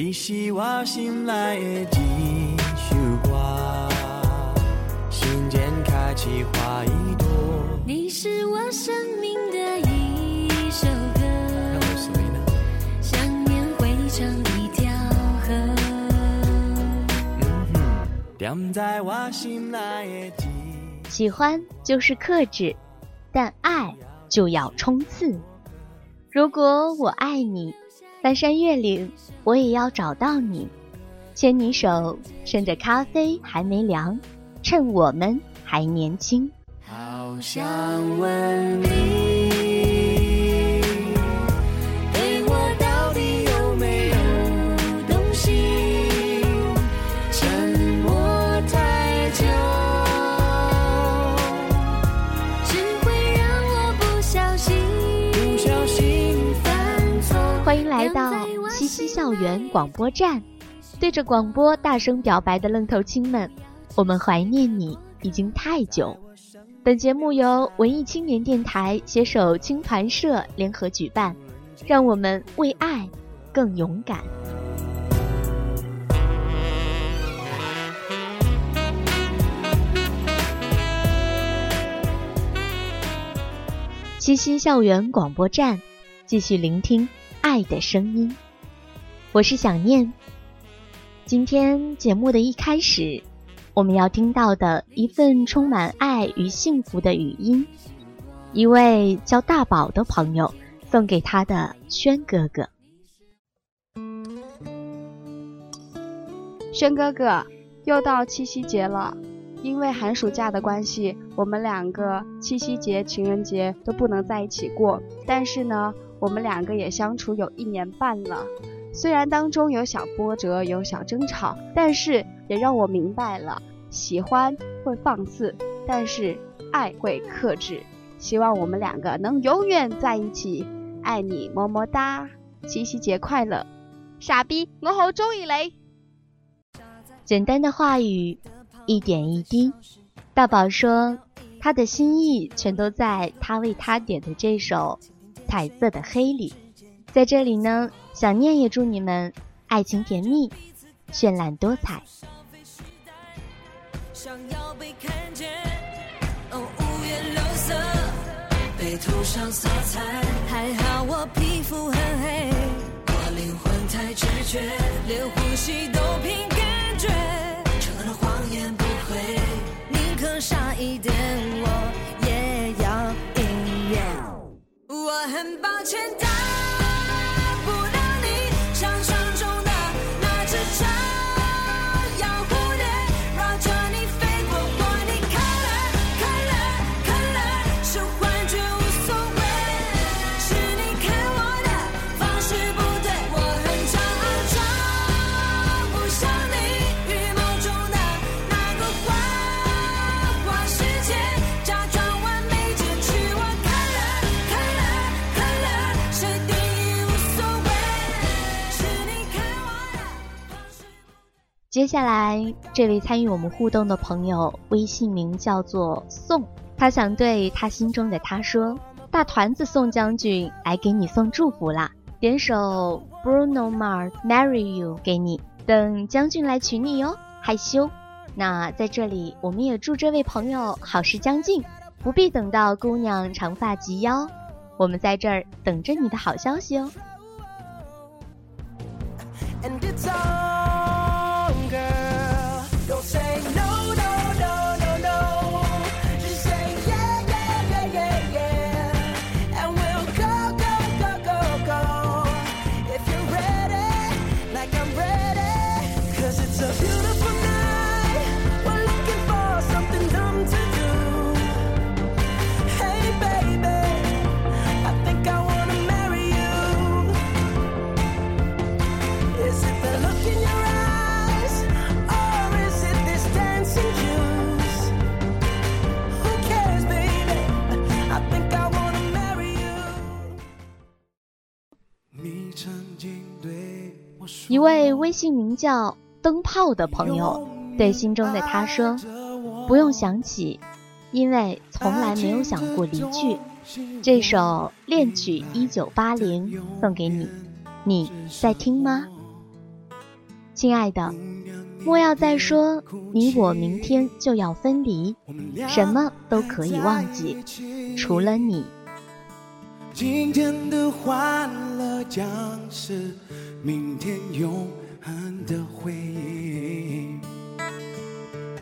你是我心内的一首歌，心间开起花一朵。你是我生命的一首歌，想念汇成一条河。嗯哼，踮在我心内的。喜欢就是克制，但爱就要冲刺。如果我爱你，翻山越岭我也要找到你，牵你手，趁着咖啡还没凉，趁我们还年轻。好想问你，校园广播站，对着广播大声表白的愣头青们，我们怀念你已经太久。本节目由文艺青年电台携手青团社联合举办，让我们为爱更勇敢。七夕校园广播站，继续聆听爱的声音。我是想念。今天节目的一开始。我们要听到的一份充满爱与幸福的语音，一位叫大宝的朋友送给他的轩哥哥。轩哥哥，又到七夕节了，因为寒暑假的关系，我们两个七夕节、情人节都不能在一起过。但是呢，我们两个也相处有一年半了，虽然当中有小波折，有小争吵，但是也让我明白了。喜欢会放肆，但是爱会克制。希望我们两个能永远在一起，爱你么么哒！七夕节快乐！傻逼，我好中意你。简单的话语，一点一滴。大宝说，他的心意全都在他为他点的这首《彩色的黑》里。在这里呢，想念也祝你们爱情甜蜜，绚烂多彩。想要被看见，哦，五颜六色，被涂上色彩。还好我皮肤很黑，我灵魂太直觉，连呼吸都凭感觉。承认谎言不会，宁可傻一点，我也要音乐。我很抱歉。shine. 接下来，这位参与我们互动的朋友，微信名叫做宋，他想对他心中的他说：“大团子宋将军来给你送祝福啦，点首 Bruno Mars Marry You 给你，等将军来娶你哟。”害羞。那在这里，我们也祝这位朋友好事将近，不必等到姑娘长发及腰，我们在这儿等着你的好消息哦。一位微信名叫“灯泡”的朋友对心中的他说：“不用想起，因为从来没有想过离去。”这首《恋曲一九八零》送给你，你在听吗？亲爱的，莫要再说你我明天就要分离，什么都可以忘记，除了你。今天的欢乐将是明天永恒的回忆。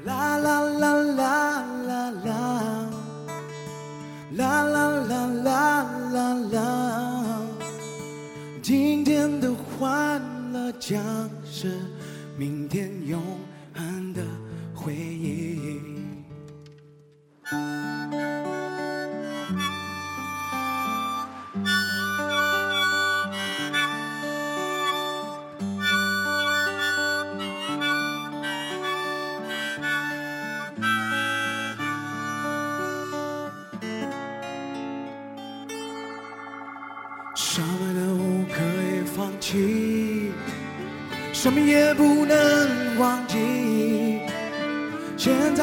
啦啦啦啦啦啦，啦啦啦啦啦啦，今天的欢乐将是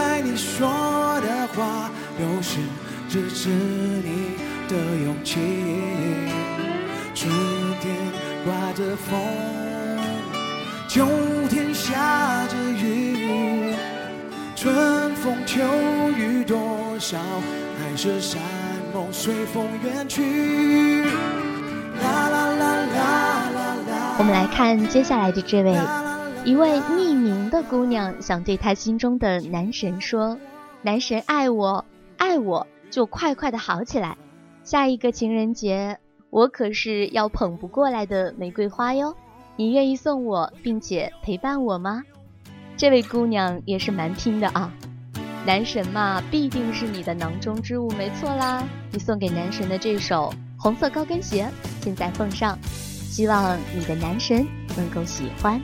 在你说的话，有时支持你的勇气。春天刮着风，秋天下着雨，春风秋雨多少，海誓山盟随风远去。啦啦啦啦啦啦。我们来看接下来的这位，一位匿的姑娘想对她心中的男神说：“男神爱我，爱我就快快的好起来。下一个情人节，我可是要捧不过来的玫瑰花哟，你愿意送我，并且陪伴我吗？”这位姑娘也是蛮拼的啊，男神嘛，必定是你的囊中之物，没错啦。你送给男神的这首红色高跟鞋，现在奉上，希望你的男神能够喜欢。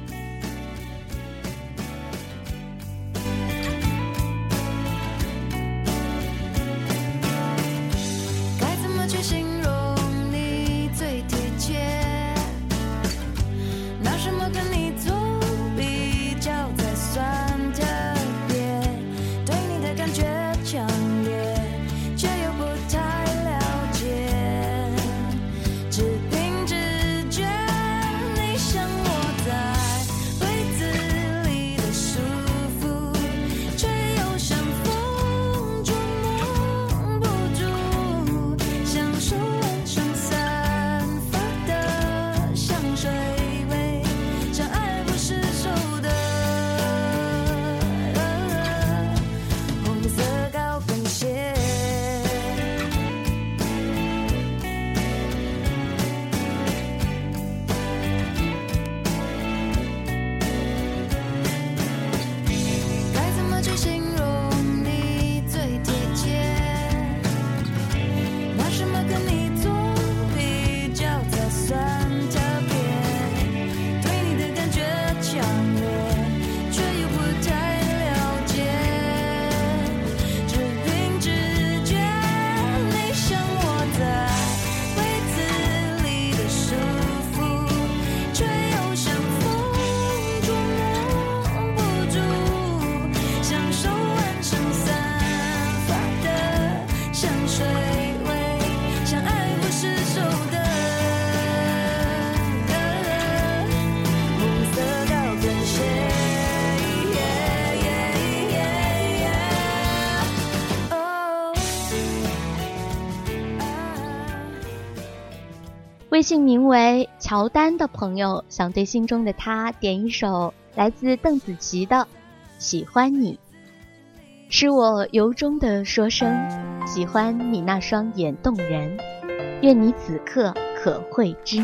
微信名为乔丹的朋友想对心中的他点一首来自邓紫棋的《喜欢你》，是我由衷的说声喜欢你那双眼动人，愿你此刻可会知。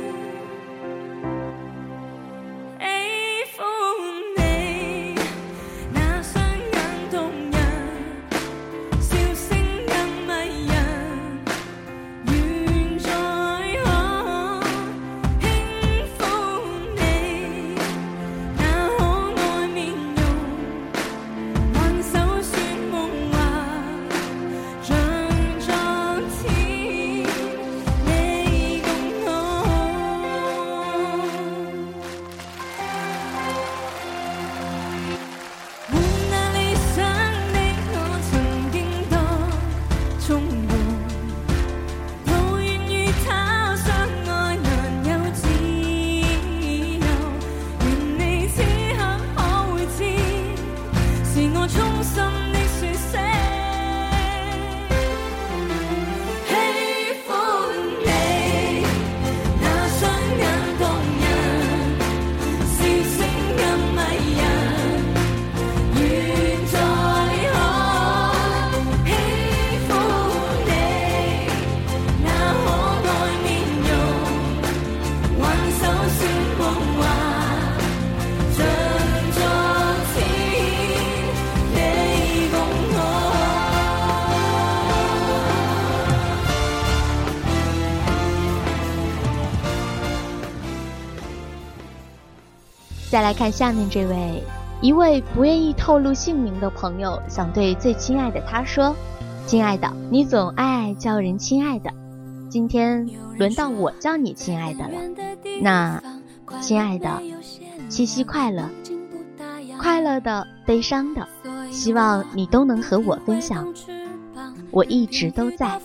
再来看下面这位，一位不愿意透露姓名的朋友，想对最亲爱的他说：“亲爱的，你总爱叫人亲爱的，今天轮到我叫你亲爱的了。那，亲爱的，七夕快乐，快乐的，悲伤的，希望你都能和我分享。我一直都在。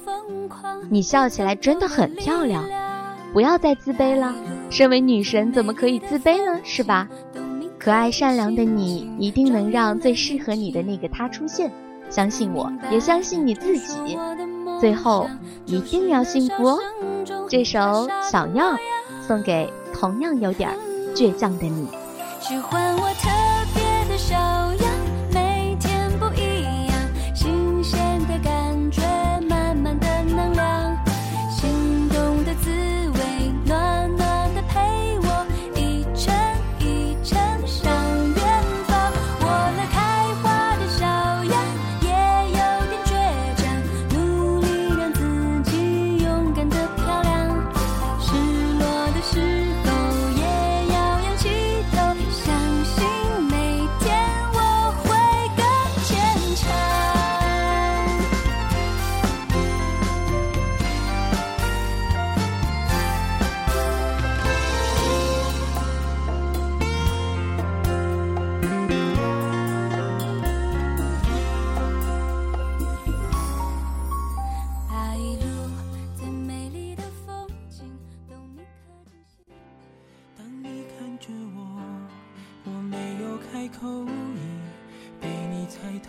你笑起来真的很漂亮。”不要再自卑了，身为女神怎么可以自卑呢？是吧？可爱善良的你一定能让最适合你的那个他出现，相信我，也相信你自己，最后一定要幸福哦。这首《小样》送给同样有点倔强的你。喜欢我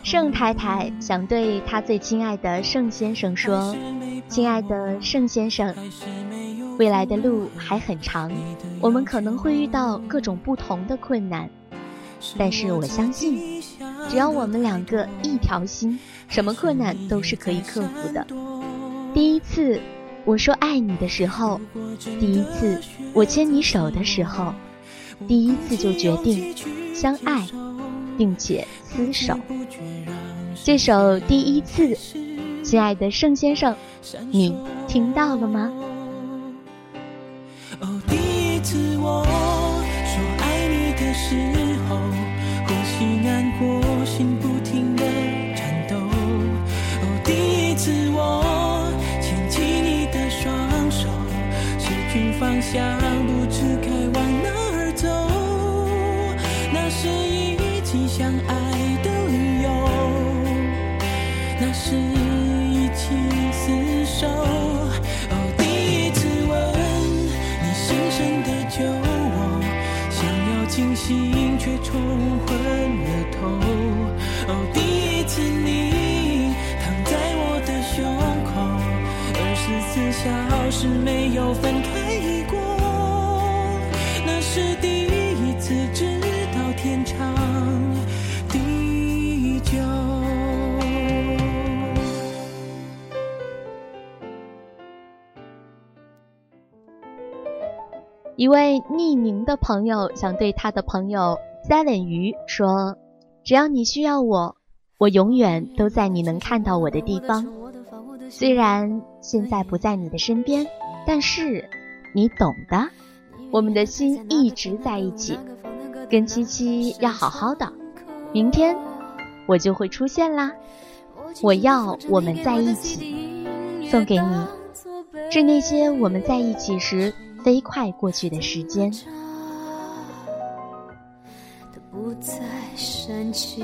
盛太太想对她最亲爱的盛先生说：“亲爱的盛先生，未来的路还很长，我们可能会遇到各种不同的困难，但是我相信，只要我们两个一条心，什么困难都是可以克服的。第一次我说爱你的时候，第一次我牵你手的时候，第一次就决定相爱。”并且厮守。这首第一次，亲爱的盛先生，你听到了吗？哦，第一次我说爱你的时候，呼吸难过，心不停的颤抖。哦，第一次我牵起你的双手，失去方向，小时没有分开过，那是第一次知道天长地久。一位匿名的朋友想对他的朋友 Seven 鱼说：“只要你需要我，我永远都在你能看到我的地方。虽然现在不在你的身边，但是你懂的。我们的心一直在一起，跟七七要好好的。明天我就会出现啦。我要我们在一起，送给你，致那些我们在一起时。”飞快过去的时间。不再煽情。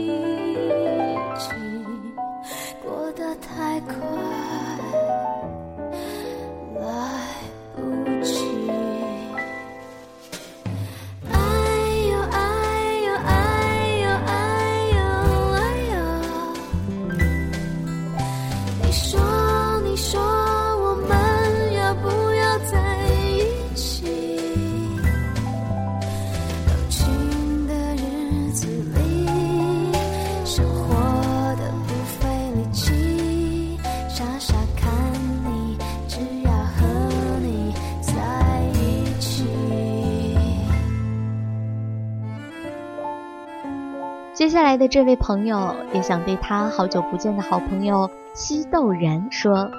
的这位朋友也想对他好久不见的好朋友西豆人说：“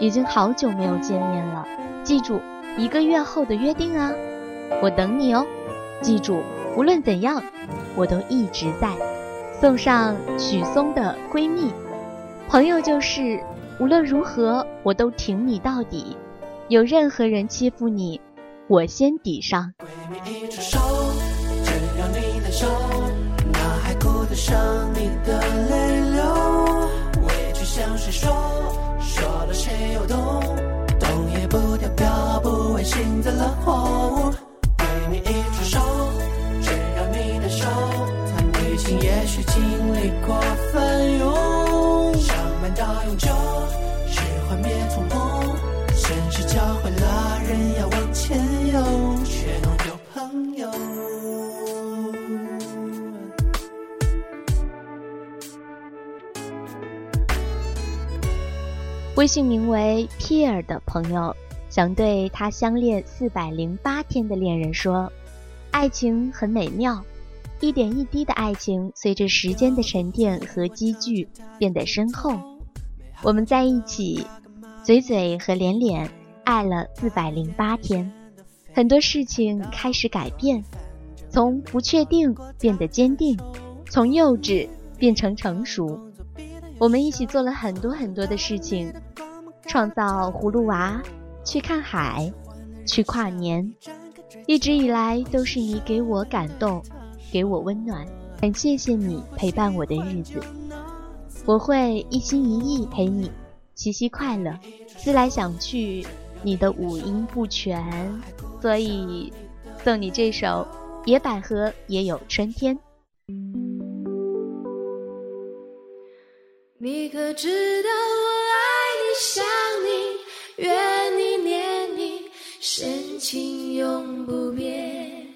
已经好久没有见面了，记住一个月后的约定啊，我等你哦。记住，无论怎样，我都一直在。”送上许嵩的《闺蜜》，朋友就是无论如何我都挺你到底，有任何人欺负你，我先抵上。只要你你的泪流，委屈向谁说微信名为 Pierre 的朋友，想对他相恋四百零八天的恋人说：“爱情很美妙，一点一滴的爱情，随着时间的沉淀和积聚变得深厚。我们在一起，嘴嘴和脸脸爱了四百零八天，很多事情开始改变，从不确定变得坚定，从幼稚变成成熟。我们一起做了很多很多的事情。”创造葫芦娃，去看海，去跨年，一直以来都是你给我感动，给我温暖。很谢谢你陪伴我的日子，我会一心一意陪你。七夕快乐！思来想去，你的五音不全，所以送你这首《野百合也有春天》。你可知道我爱你想你怨你念你深情永不变？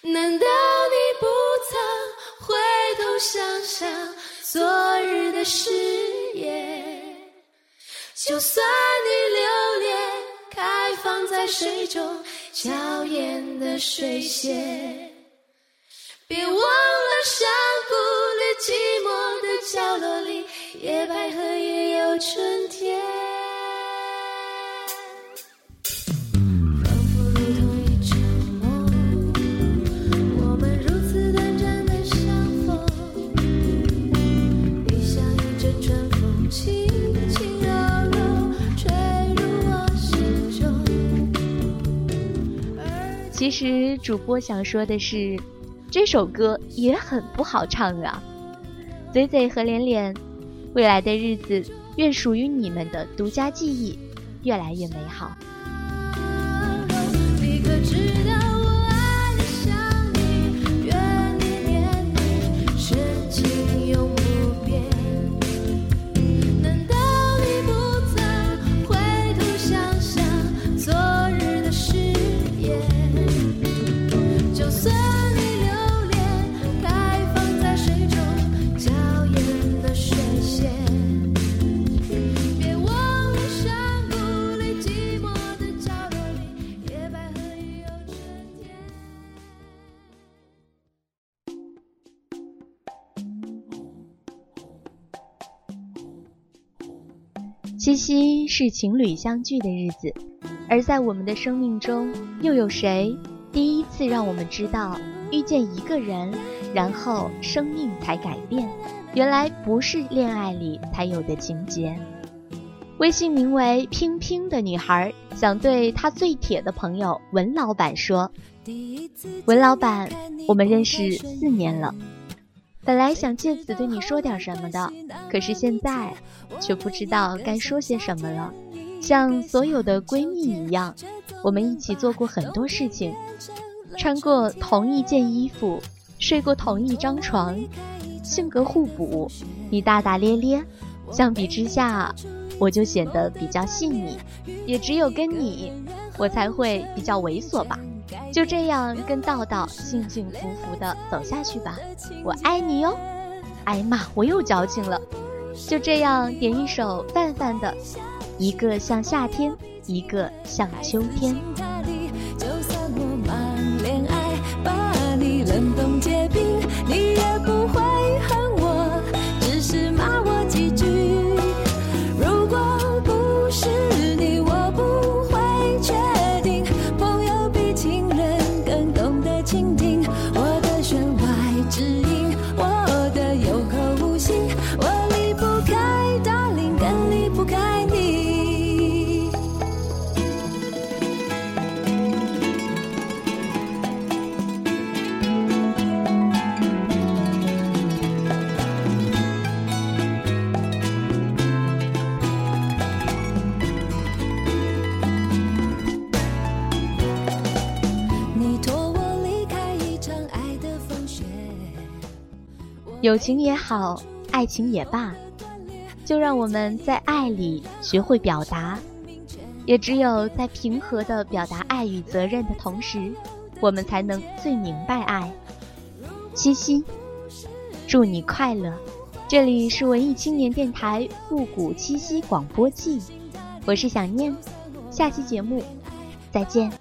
难道你不曾回头想想昨日的誓言？就算你留恋开放在水中娇艳的水仙，别忘了山谷里寂寞的角落里，野百合也有春天。其实主播想说的是。这首歌也很不好唱啊！嘴嘴和脸脸，未来的日子愿属于你们的独家记忆，越来越美好。七夕是情侣相聚的日子，而在我们的生命中，又有谁第一次让我们知道遇见一个人，然后生命才改变？原来不是恋爱里才有的情节。微信名为“拼拼”的女孩想对她最铁的朋友文老板说：“文老板，我们认识四年了。”本来想借此对你说点什么的，可是现在却不知道该说些什么了。像所有的闺蜜一样，我们一起做过很多事情，穿过同一件衣服，睡过同一张床，性格互补。你大大咧咧，相比之下，我就显得比较细腻。也只有跟你，我才会比较猥琐吧。就这样跟道道幸幸福福的走下去吧，我爱你哟！哎呀妈，我又矫情了。就这样点一首范范的，一个像夏天，一个像秋天。友情也好，爱情也罢，就让我们在爱里学会表达。也只有在平和的表达爱与责任的同时，我们才能最明白爱。七夕，祝你快乐！这里是文艺青年电台复古七夕广播季，我是想念，下期节目再见。